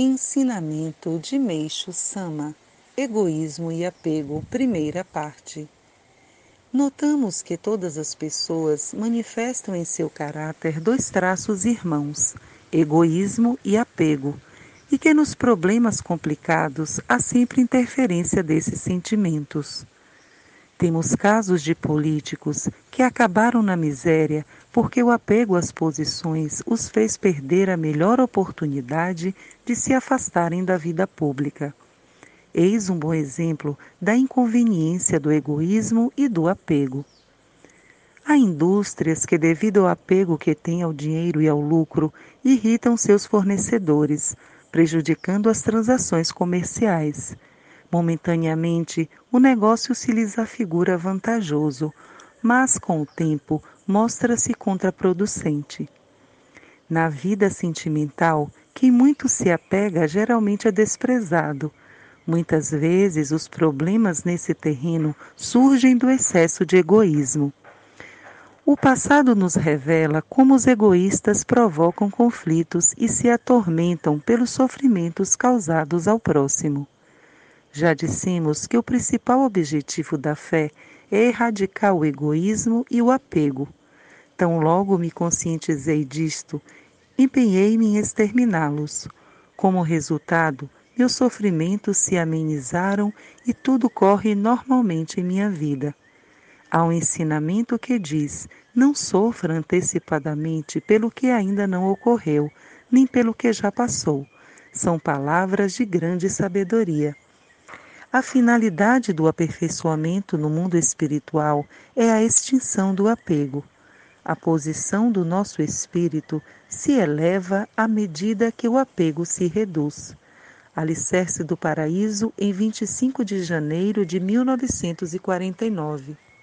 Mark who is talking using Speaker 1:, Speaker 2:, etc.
Speaker 1: Ensinamento de Meixo Sama Egoísmo e Apego, primeira parte. Notamos que todas as pessoas manifestam em seu caráter dois traços irmãos, egoísmo e apego, e que nos problemas complicados há sempre interferência desses sentimentos. Temos casos de políticos que acabaram na miséria porque o apego às posições os fez perder a melhor oportunidade de se afastarem da vida pública. Eis um bom exemplo da inconveniência do egoísmo e do apego. Há indústrias que, devido ao apego que têm ao dinheiro e ao lucro, irritam seus fornecedores, prejudicando as transações comerciais Momentaneamente, o negócio se lhes afigura vantajoso, mas com o tempo mostra-se contraproducente. Na vida sentimental, quem muito se apega geralmente é desprezado. Muitas vezes os problemas nesse terreno surgem do excesso de egoísmo. O passado nos revela como os egoístas provocam conflitos e se atormentam pelos sofrimentos causados ao próximo. Já dissemos que o principal objetivo da fé é erradicar o egoísmo e o apego. Tão logo me conscientizei disto, empenhei-me em exterminá-los. Como resultado, meus sofrimentos se amenizaram e tudo corre normalmente em minha vida. Há um ensinamento que diz: não sofra antecipadamente pelo que ainda não ocorreu, nem pelo que já passou. São palavras de grande sabedoria. A finalidade do aperfeiçoamento no mundo espiritual é a extinção do apego. A posição do nosso espírito se eleva à medida que o apego se reduz. Alicerce do Paraíso, em 25 de janeiro de 1949.